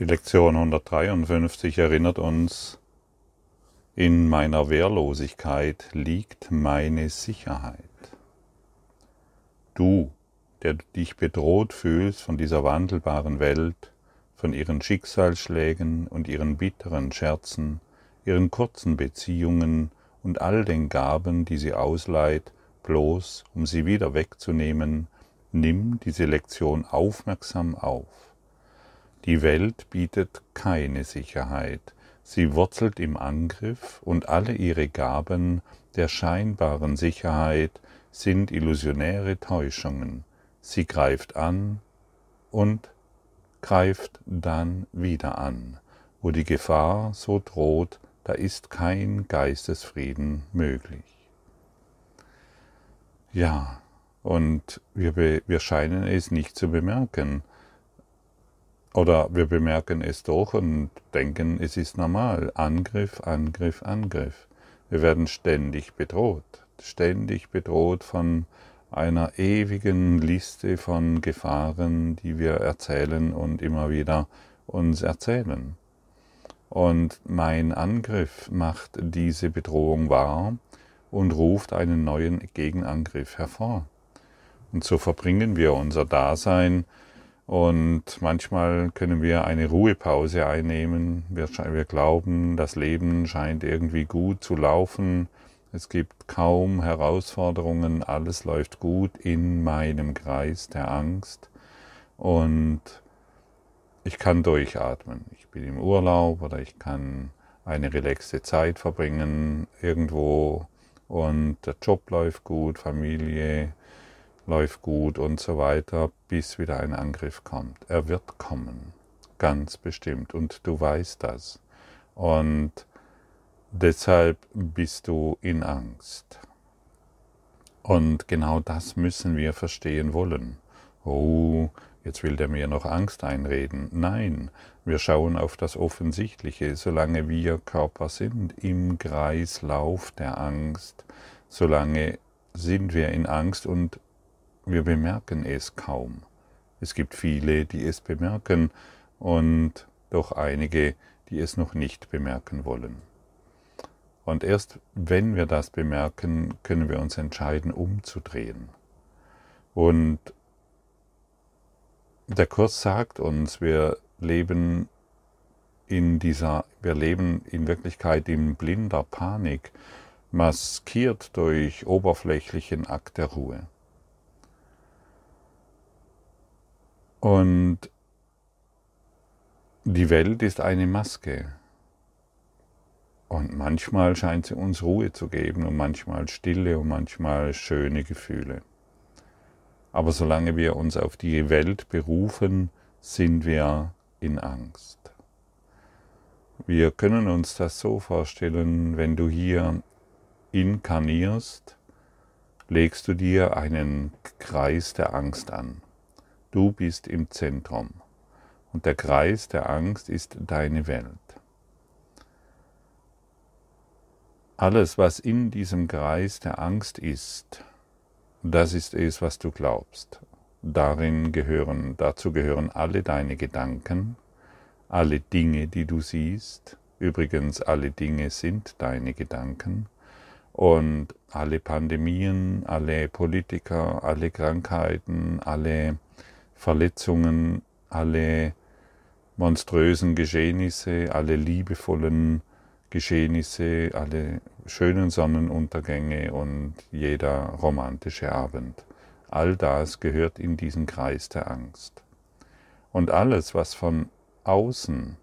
Die Lektion 153 erinnert uns, in meiner Wehrlosigkeit liegt meine Sicherheit. Du, der dich bedroht fühlst von dieser wandelbaren Welt, von ihren Schicksalsschlägen und ihren bitteren Scherzen, ihren kurzen Beziehungen und all den Gaben, die sie ausleiht, bloß um sie wieder wegzunehmen, nimm diese Lektion aufmerksam auf. Die Welt bietet keine Sicherheit, sie wurzelt im Angriff und alle ihre Gaben der scheinbaren Sicherheit sind illusionäre Täuschungen. Sie greift an und greift dann wieder an. Wo die Gefahr so droht, da ist kein Geistesfrieden möglich. Ja, und wir, wir scheinen es nicht zu bemerken. Oder wir bemerken es doch und denken, es ist normal. Angriff, Angriff, Angriff. Wir werden ständig bedroht, ständig bedroht von einer ewigen Liste von Gefahren, die wir erzählen und immer wieder uns erzählen. Und mein Angriff macht diese Bedrohung wahr und ruft einen neuen Gegenangriff hervor. Und so verbringen wir unser Dasein und manchmal können wir eine Ruhepause einnehmen. Wir, wir, glauben, das Leben scheint irgendwie gut zu laufen. Es gibt kaum Herausforderungen. Alles läuft gut in meinem Kreis der Angst. Und ich kann durchatmen. Ich bin im Urlaub oder ich kann eine relaxte Zeit verbringen irgendwo und der Job läuft gut, Familie, läuft gut und so weiter, bis wieder ein Angriff kommt. Er wird kommen, ganz bestimmt. Und du weißt das. Und deshalb bist du in Angst. Und genau das müssen wir verstehen wollen. Oh, jetzt will der mir noch Angst einreden. Nein, wir schauen auf das Offensichtliche. Solange wir Körper sind im Kreislauf der Angst, solange sind wir in Angst und wir bemerken es kaum. Es gibt viele, die es bemerken und doch einige, die es noch nicht bemerken wollen. Und erst wenn wir das bemerken, können wir uns entscheiden, umzudrehen. Und der Kurs sagt uns, wir leben in dieser, wir leben in Wirklichkeit in blinder Panik, maskiert durch oberflächlichen Akt der Ruhe. Und die Welt ist eine Maske. Und manchmal scheint sie uns Ruhe zu geben und manchmal Stille und manchmal schöne Gefühle. Aber solange wir uns auf die Welt berufen, sind wir in Angst. Wir können uns das so vorstellen, wenn du hier inkarnierst, legst du dir einen Kreis der Angst an. Du bist im Zentrum und der Kreis der Angst ist deine Welt. Alles, was in diesem Kreis der Angst ist, das ist es, was du glaubst. Darin gehören, dazu gehören alle deine Gedanken, alle Dinge, die du siehst. Übrigens, alle Dinge sind deine Gedanken. Und alle Pandemien, alle Politiker, alle Krankheiten, alle Verletzungen, alle monströsen Geschehnisse, alle liebevollen Geschehnisse, alle schönen Sonnenuntergänge und jeder romantische Abend. All das gehört in diesen Kreis der Angst. Und alles, was von außen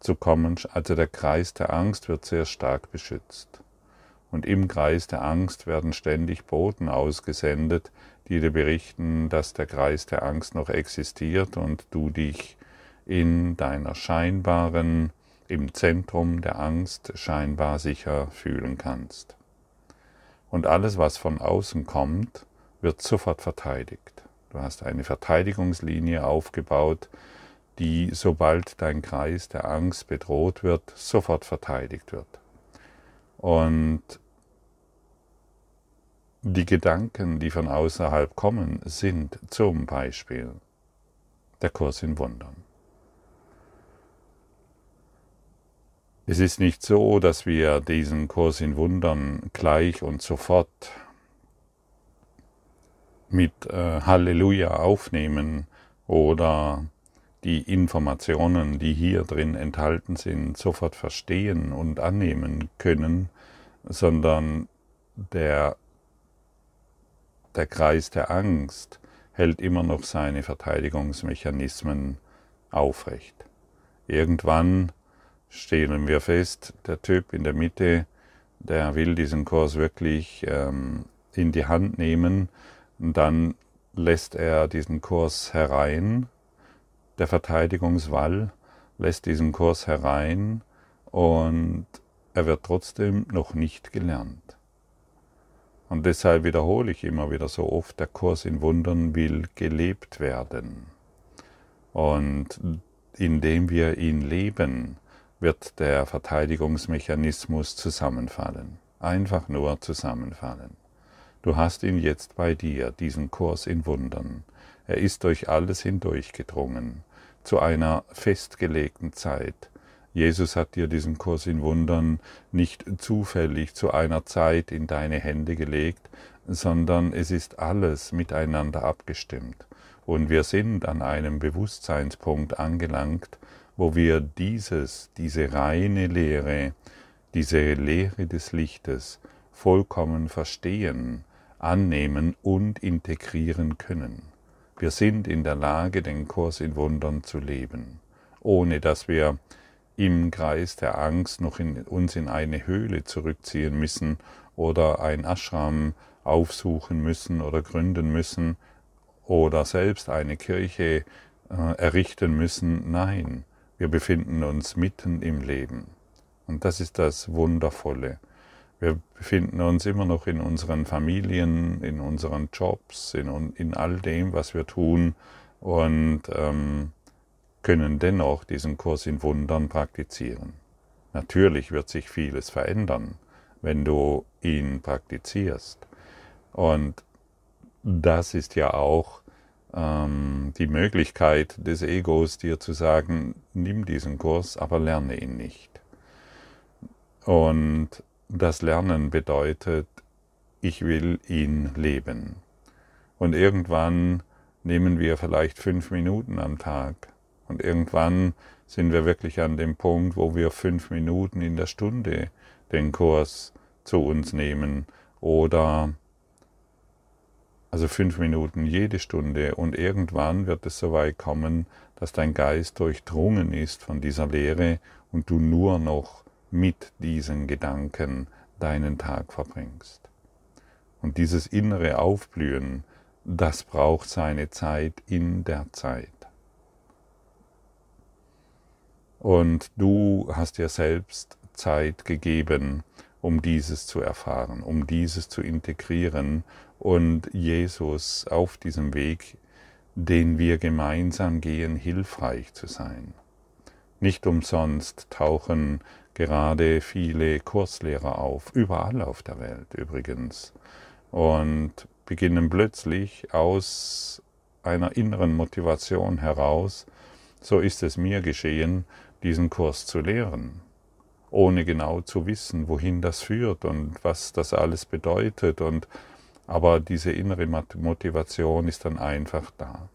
zu kommen, also der Kreis der Angst wird sehr stark beschützt. Und im Kreis der Angst werden ständig Boten ausgesendet, die dir berichten, dass der Kreis der Angst noch existiert und du dich in deiner scheinbaren, im Zentrum der Angst scheinbar sicher fühlen kannst. Und alles, was von außen kommt, wird sofort verteidigt. Du hast eine Verteidigungslinie aufgebaut, die, sobald dein Kreis der Angst bedroht wird, sofort verteidigt wird. Und die Gedanken, die von außerhalb kommen, sind zum Beispiel der Kurs in Wundern. Es ist nicht so, dass wir diesen Kurs in Wundern gleich und sofort mit äh, Halleluja aufnehmen oder die Informationen, die hier drin enthalten sind, sofort verstehen und annehmen können, sondern der, der Kreis der Angst hält immer noch seine Verteidigungsmechanismen aufrecht. Irgendwann stellen wir fest, der Typ in der Mitte, der will diesen Kurs wirklich ähm, in die Hand nehmen, dann lässt er diesen Kurs herein, der Verteidigungswall lässt diesen Kurs herein und er wird trotzdem noch nicht gelernt. Und deshalb wiederhole ich immer wieder so oft, der Kurs in Wundern will gelebt werden. Und indem wir ihn leben, wird der Verteidigungsmechanismus zusammenfallen. Einfach nur zusammenfallen. Du hast ihn jetzt bei dir, diesen Kurs in Wundern. Er ist durch alles hindurchgedrungen, zu einer festgelegten Zeit, Jesus hat dir diesen Kurs in Wundern nicht zufällig zu einer Zeit in deine Hände gelegt, sondern es ist alles miteinander abgestimmt. Und wir sind an einem Bewusstseinspunkt angelangt, wo wir dieses, diese reine Lehre, diese Lehre des Lichtes vollkommen verstehen, annehmen und integrieren können. Wir sind in der Lage, den Kurs in Wundern zu leben, ohne dass wir im Kreis der Angst noch in, uns in eine Höhle zurückziehen müssen oder ein Ashram aufsuchen müssen oder gründen müssen oder selbst eine Kirche äh, errichten müssen. Nein, wir befinden uns mitten im Leben. Und das ist das Wundervolle. Wir befinden uns immer noch in unseren Familien, in unseren Jobs, in, in all dem, was wir tun. Und ähm, können dennoch diesen Kurs in Wundern praktizieren. Natürlich wird sich vieles verändern, wenn du ihn praktizierst. Und das ist ja auch ähm, die Möglichkeit des Egos, dir zu sagen, nimm diesen Kurs, aber lerne ihn nicht. Und das Lernen bedeutet, ich will ihn leben. Und irgendwann nehmen wir vielleicht fünf Minuten am Tag und irgendwann sind wir wirklich an dem Punkt, wo wir fünf Minuten in der Stunde den Kurs zu uns nehmen oder also fünf Minuten jede Stunde und irgendwann wird es so weit kommen, dass dein Geist durchdrungen ist von dieser Lehre und du nur noch mit diesen Gedanken deinen Tag verbringst. Und dieses innere Aufblühen, das braucht seine Zeit in der Zeit. Und du hast dir selbst Zeit gegeben, um dieses zu erfahren, um dieses zu integrieren und Jesus auf diesem Weg, den wir gemeinsam gehen, hilfreich zu sein. Nicht umsonst tauchen gerade viele Kurslehrer auf, überall auf der Welt übrigens, und beginnen plötzlich aus einer inneren Motivation heraus, so ist es mir geschehen, diesen Kurs zu lehren, ohne genau zu wissen, wohin das führt und was das alles bedeutet. Und, aber diese innere Motivation ist dann einfach da.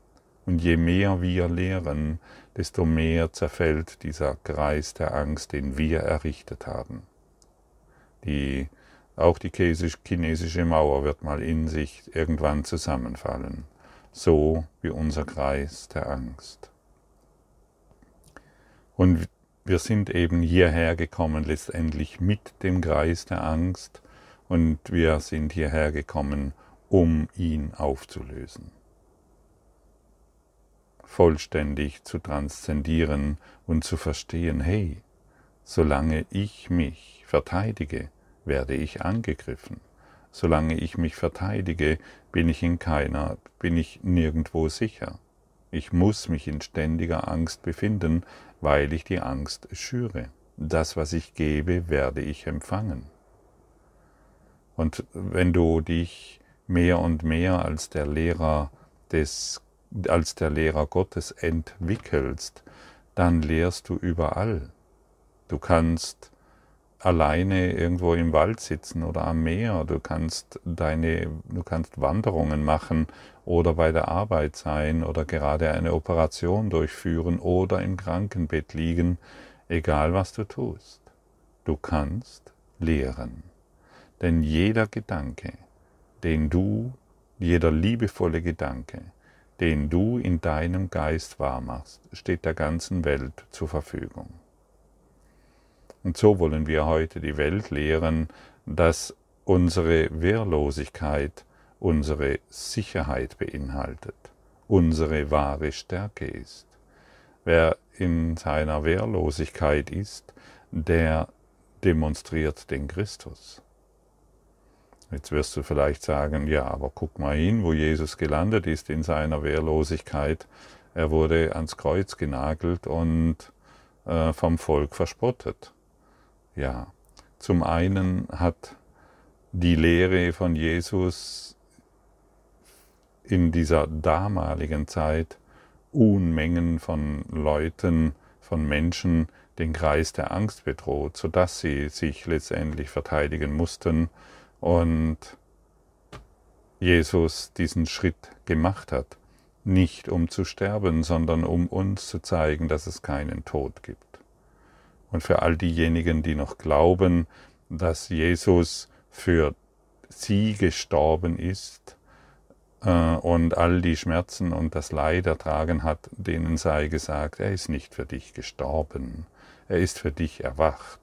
Und je mehr wir lehren, desto mehr zerfällt dieser Kreis der Angst, den wir errichtet haben. Die, auch die chinesische Mauer wird mal in sich irgendwann zusammenfallen, so wie unser Kreis der Angst. Und wir sind eben hierher gekommen, letztendlich mit dem Kreis der Angst, und wir sind hierher gekommen, um ihn aufzulösen. Vollständig zu transzendieren und zu verstehen, hey, solange ich mich verteidige, werde ich angegriffen. Solange ich mich verteidige, bin ich in keiner, bin ich nirgendwo sicher. Ich muss mich in ständiger Angst befinden, weil ich die Angst schüre. Das, was ich gebe, werde ich empfangen. Und wenn du dich mehr und mehr als der Lehrer des, als der Lehrer Gottes entwickelst, dann lehrst du überall. Du kannst alleine irgendwo im Wald sitzen oder am Meer. Du kannst deine, du kannst Wanderungen machen oder bei der Arbeit sein oder gerade eine Operation durchführen oder im Krankenbett liegen, egal was du tust. Du kannst lehren. Denn jeder Gedanke, den du, jeder liebevolle Gedanke, den du in deinem Geist wahrmachst, steht der ganzen Welt zur Verfügung. Und so wollen wir heute die Welt lehren, dass unsere Wehrlosigkeit unsere Sicherheit beinhaltet, unsere wahre Stärke ist. Wer in seiner Wehrlosigkeit ist, der demonstriert den Christus. Jetzt wirst du vielleicht sagen, ja, aber guck mal hin, wo Jesus gelandet ist in seiner Wehrlosigkeit. Er wurde ans Kreuz genagelt und äh, vom Volk verspottet. Ja, zum einen hat die Lehre von Jesus in dieser damaligen Zeit Unmengen von Leuten, von Menschen den Kreis der Angst bedroht, sodass sie sich letztendlich verteidigen mussten und Jesus diesen Schritt gemacht hat, nicht um zu sterben, sondern um uns zu zeigen, dass es keinen Tod gibt. Und für all diejenigen, die noch glauben, dass Jesus für sie gestorben ist und all die Schmerzen und das Leid ertragen hat, denen sei gesagt, er ist nicht für dich gestorben, er ist für dich erwacht.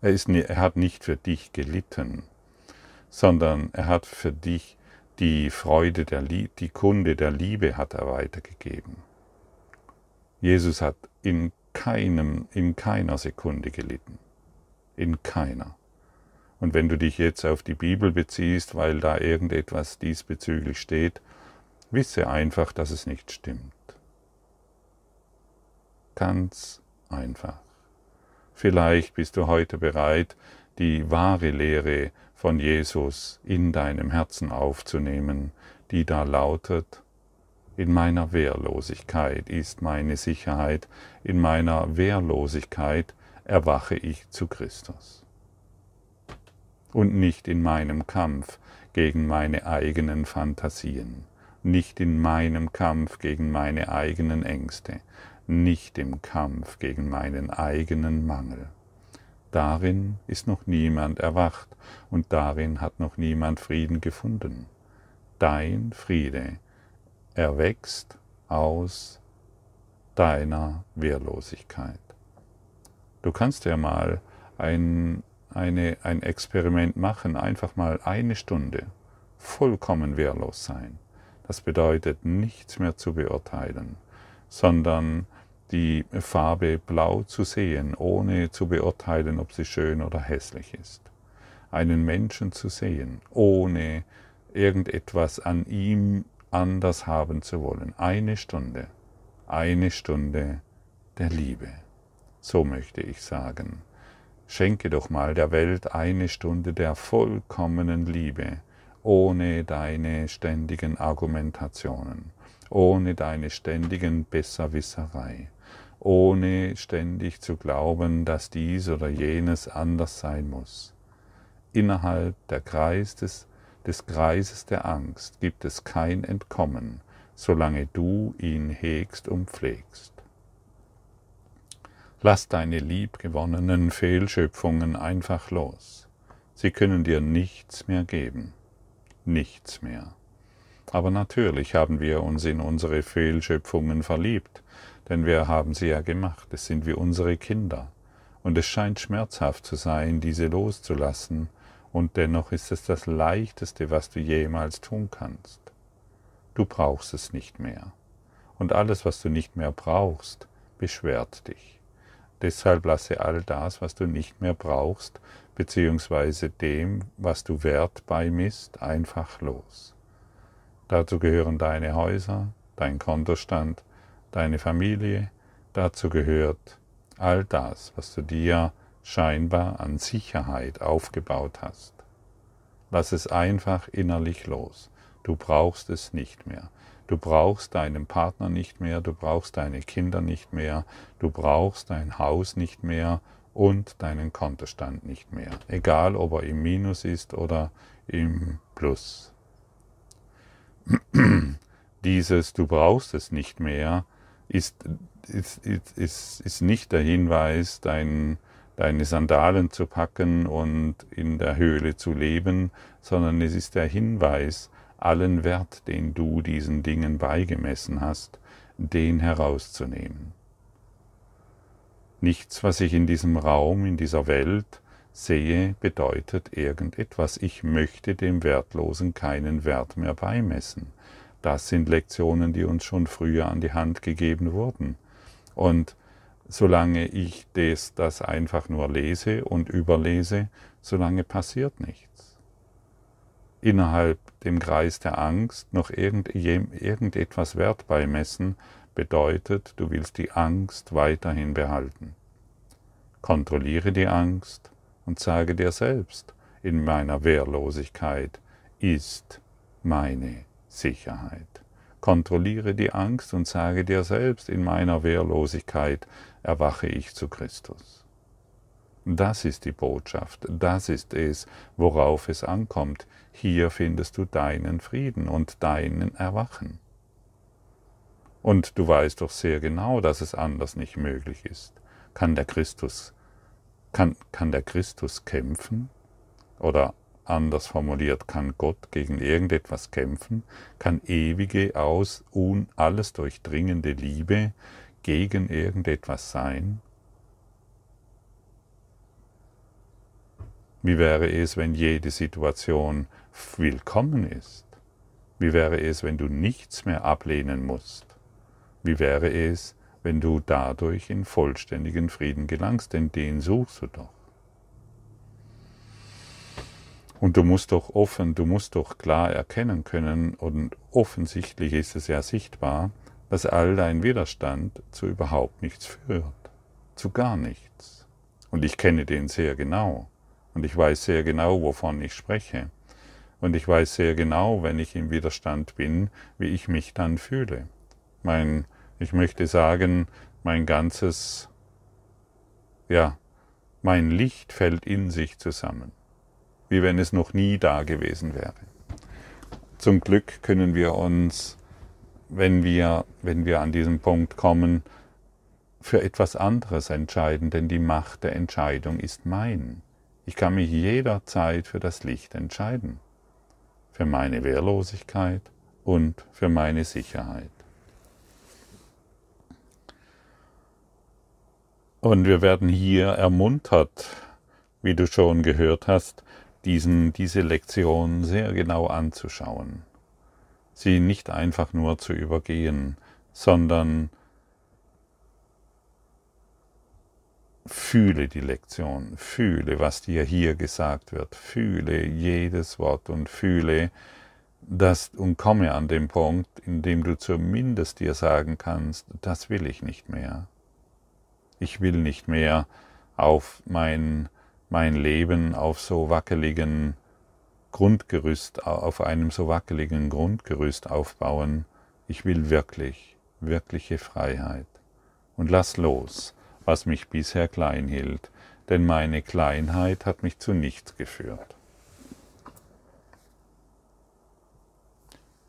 Er, ist, er hat nicht für dich gelitten, sondern er hat für dich die Freude der Liebe, die Kunde der Liebe hat er weitergegeben. Jesus hat in keinem, in keiner Sekunde gelitten. In keiner. Und wenn du dich jetzt auf die Bibel beziehst, weil da irgendetwas diesbezüglich steht, wisse einfach, dass es nicht stimmt. Ganz einfach. Vielleicht bist du heute bereit, die wahre Lehre von Jesus in deinem Herzen aufzunehmen, die da lautet, in meiner Wehrlosigkeit ist meine Sicherheit, in meiner Wehrlosigkeit erwache ich zu Christus. Und nicht in meinem Kampf gegen meine eigenen Fantasien, nicht in meinem Kampf gegen meine eigenen Ängste, nicht im Kampf gegen meinen eigenen Mangel. Darin ist noch niemand erwacht und darin hat noch niemand Frieden gefunden. Dein Friede erwächst aus deiner Wehrlosigkeit. Du kannst ja mal ein, eine, ein Experiment machen, einfach mal eine Stunde vollkommen wehrlos sein. Das bedeutet nichts mehr zu beurteilen, sondern die Farbe blau zu sehen, ohne zu beurteilen, ob sie schön oder hässlich ist. Einen Menschen zu sehen, ohne irgendetwas an ihm anders haben zu wollen. Eine Stunde, eine Stunde der Liebe. So möchte ich sagen. Schenke doch mal der Welt eine Stunde der vollkommenen Liebe, ohne deine ständigen Argumentationen, ohne deine ständigen Besserwisserei, ohne ständig zu glauben, dass dies oder jenes anders sein muss. Innerhalb der Kreis des des Kreises der Angst gibt es kein Entkommen, solange du ihn hegst und pflegst. Lass deine liebgewonnenen Fehlschöpfungen einfach los. Sie können dir nichts mehr geben. Nichts mehr. Aber natürlich haben wir uns in unsere Fehlschöpfungen verliebt, denn wir haben sie ja gemacht, es sind wie unsere Kinder. Und es scheint schmerzhaft zu sein, diese loszulassen, und dennoch ist es das Leichteste, was du jemals tun kannst. Du brauchst es nicht mehr. Und alles, was du nicht mehr brauchst, beschwert dich. Deshalb lasse all das, was du nicht mehr brauchst, beziehungsweise dem, was du Wert beimisst, einfach los. Dazu gehören deine Häuser, dein Kontostand, deine Familie, dazu gehört all das, was du dir scheinbar an Sicherheit aufgebaut hast. Lass es einfach innerlich los. Du brauchst es nicht mehr. Du brauchst deinen Partner nicht mehr, du brauchst deine Kinder nicht mehr, du brauchst dein Haus nicht mehr und deinen Kontostand nicht mehr, egal ob er im Minus ist oder im Plus. Dieses Du brauchst es nicht mehr ist, ist, ist, ist nicht der Hinweis, dein, deine Sandalen zu packen und in der Höhle zu leben, sondern es ist der Hinweis, allen Wert, den du diesen Dingen beigemessen hast, den herauszunehmen. Nichts, was ich in diesem Raum, in dieser Welt sehe, bedeutet irgendetwas. Ich möchte dem Wertlosen keinen Wert mehr beimessen. Das sind Lektionen, die uns schon früher an die Hand gegeben wurden. Und solange ich das, das einfach nur lese und überlese, solange passiert nichts. Innerhalb dem Kreis der Angst noch irgend, irgendetwas Wert beimessen, bedeutet, du willst die Angst weiterhin behalten. Kontrolliere die Angst und sage dir selbst, in meiner Wehrlosigkeit ist meine Sicherheit. Kontrolliere die Angst und sage dir selbst, in meiner Wehrlosigkeit erwache ich zu Christus. Das ist die Botschaft, das ist es, worauf es ankommt. Hier findest du deinen Frieden und deinen Erwachen. Und du weißt doch sehr genau, dass es anders nicht möglich ist. Kann der Christus, kann, kann der Christus kämpfen? Oder Anders formuliert, kann Gott gegen irgendetwas kämpfen, kann ewige, aus, un, alles durchdringende Liebe gegen irgendetwas sein? Wie wäre es, wenn jede Situation willkommen ist? Wie wäre es, wenn du nichts mehr ablehnen musst? Wie wäre es, wenn du dadurch in vollständigen Frieden gelangst, denn den suchst du doch. Und du musst doch offen, du musst doch klar erkennen können, und offensichtlich ist es ja sichtbar, dass all dein Widerstand zu überhaupt nichts führt, zu gar nichts. Und ich kenne den sehr genau. Und ich weiß sehr genau, wovon ich spreche. Und ich weiß sehr genau, wenn ich im Widerstand bin, wie ich mich dann fühle. Mein, ich möchte sagen, mein ganzes, ja, mein Licht fällt in sich zusammen wie wenn es noch nie da gewesen wäre. Zum Glück können wir uns, wenn wir, wenn wir an diesen Punkt kommen, für etwas anderes entscheiden, denn die Macht der Entscheidung ist mein. Ich kann mich jederzeit für das Licht entscheiden, für meine Wehrlosigkeit und für meine Sicherheit. Und wir werden hier ermuntert, wie du schon gehört hast, diesen, diese Lektion sehr genau anzuschauen, sie nicht einfach nur zu übergehen, sondern fühle die Lektion, fühle, was dir hier gesagt wird, fühle jedes Wort und fühle das und komme an den Punkt, in dem du zumindest dir sagen kannst, das will ich nicht mehr. Ich will nicht mehr auf mein mein Leben auf so wackeligen Grundgerüst, auf einem so wackeligen Grundgerüst aufbauen. Ich will wirklich, wirkliche Freiheit. Und lass los, was mich bisher klein hielt, denn meine Kleinheit hat mich zu nichts geführt.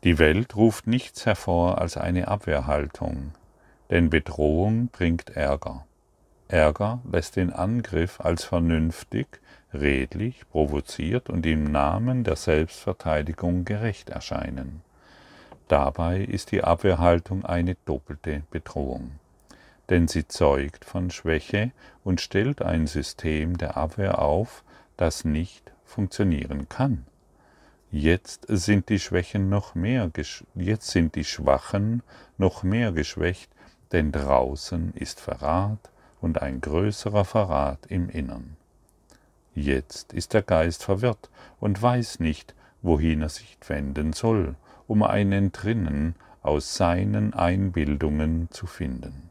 Die Welt ruft nichts hervor als eine Abwehrhaltung, denn Bedrohung bringt Ärger. Ärger lässt den Angriff als vernünftig, redlich, provoziert und im Namen der Selbstverteidigung gerecht erscheinen. Dabei ist die Abwehrhaltung eine doppelte Bedrohung, denn sie zeugt von Schwäche und stellt ein System der Abwehr auf, das nicht funktionieren kann. Jetzt sind die Schwächen noch mehr, jetzt sind die Schwachen noch mehr geschwächt, denn draußen ist Verrat, und ein größerer Verrat im Innern. Jetzt ist der Geist verwirrt und weiß nicht, wohin er sich wenden soll, um ein Entrinnen aus seinen Einbildungen zu finden.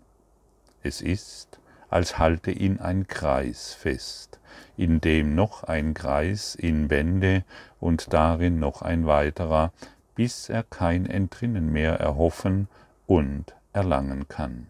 Es ist, als halte ihn ein Kreis fest, in dem noch ein Kreis ihn wende und darin noch ein weiterer, bis er kein Entrinnen mehr erhoffen und erlangen kann.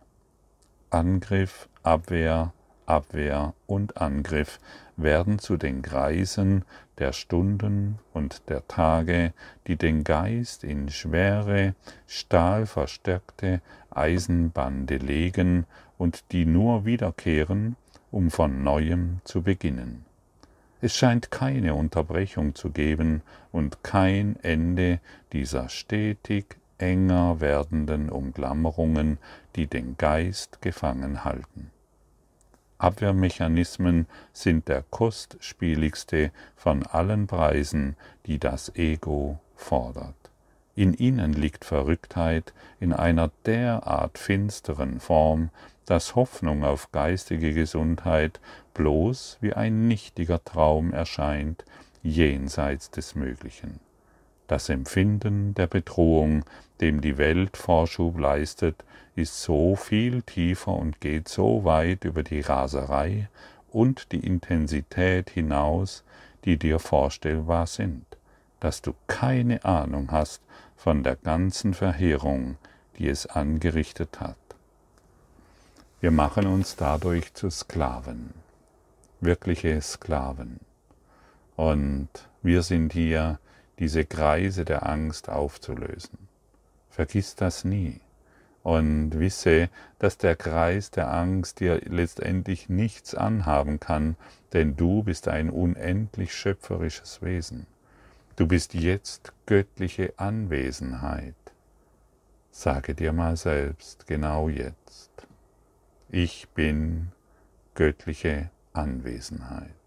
Angriff, Abwehr, Abwehr und Angriff werden zu den Greisen der Stunden und der Tage, die den Geist in schwere, stahlverstärkte Eisenbande legen und die nur wiederkehren, um von neuem zu beginnen. Es scheint keine Unterbrechung zu geben und kein Ende dieser stetig enger werdenden Umklammerungen, die den Geist gefangen halten. Abwehrmechanismen sind der kostspieligste von allen Preisen, die das Ego fordert. In ihnen liegt Verrücktheit in einer derart finsteren Form, dass Hoffnung auf geistige Gesundheit bloß wie ein nichtiger Traum erscheint jenseits des Möglichen. Das Empfinden der Bedrohung, dem die Welt Vorschub leistet, ist so viel tiefer und geht so weit über die Raserei und die Intensität hinaus, die dir vorstellbar sind, dass du keine Ahnung hast von der ganzen Verheerung, die es angerichtet hat. Wir machen uns dadurch zu Sklaven, wirkliche Sklaven. Und wir sind hier, diese Kreise der Angst aufzulösen. Vergiss das nie und wisse, dass der Kreis der Angst dir letztendlich nichts anhaben kann, denn du bist ein unendlich schöpferisches Wesen. Du bist jetzt göttliche Anwesenheit. Sage dir mal selbst, genau jetzt. Ich bin göttliche Anwesenheit.